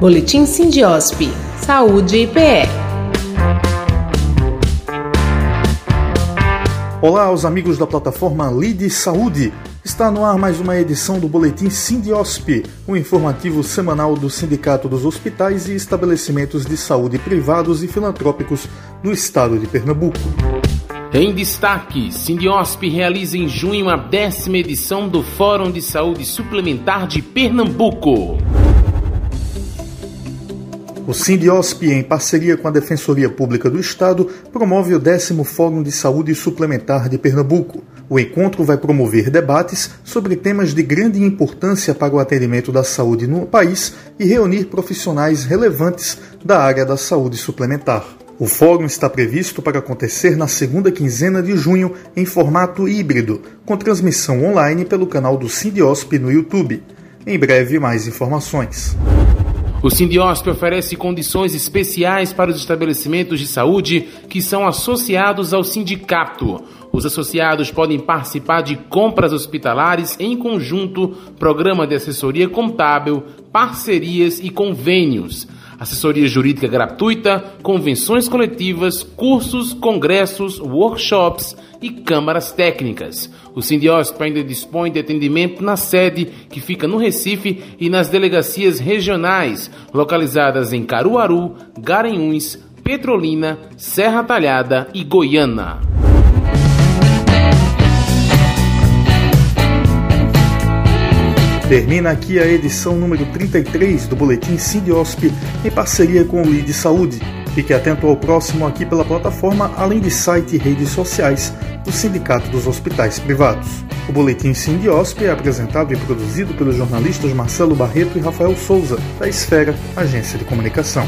Boletim Sindiosp. Saúde e PE. Olá aos amigos da plataforma Lide Saúde. Está no ar mais uma edição do Boletim Sindiosp, o um informativo semanal do Sindicato dos Hospitais e Estabelecimentos de Saúde Privados e Filantrópicos do Estado de Pernambuco. Em destaque, Sindiosp realiza em junho a décima edição do Fórum de Saúde Suplementar de Pernambuco. O Sindiosp, em parceria com a Defensoria Pública do Estado, promove o décimo Fórum de Saúde Suplementar de Pernambuco. O encontro vai promover debates sobre temas de grande importância para o atendimento da saúde no país e reunir profissionais relevantes da área da saúde suplementar. O fórum está previsto para acontecer na segunda quinzena de junho em formato híbrido, com transmissão online pelo canal do Sindiosp no YouTube. Em breve, mais informações. O Sindiosp oferece condições especiais para os estabelecimentos de saúde que são associados ao sindicato. Os associados podem participar de compras hospitalares em conjunto, programa de assessoria contábil, parcerias e convênios assessoria jurídica gratuita, convenções coletivas, cursos, congressos, workshops e câmaras técnicas. O Sindiosp ainda dispõe de atendimento na sede, que fica no Recife, e nas delegacias regionais, localizadas em Caruaru, Garanhuns, Petrolina, Serra Talhada e Goiânia. Termina aqui a edição número 33 do Boletim Sindiosp em parceria com o Lide Saúde. Fique atento ao próximo aqui pela plataforma, além de site e redes sociais do Sindicato dos Hospitais Privados. O Boletim Sindiosp é apresentado e produzido pelos jornalistas Marcelo Barreto e Rafael Souza, da Esfera, agência de comunicação.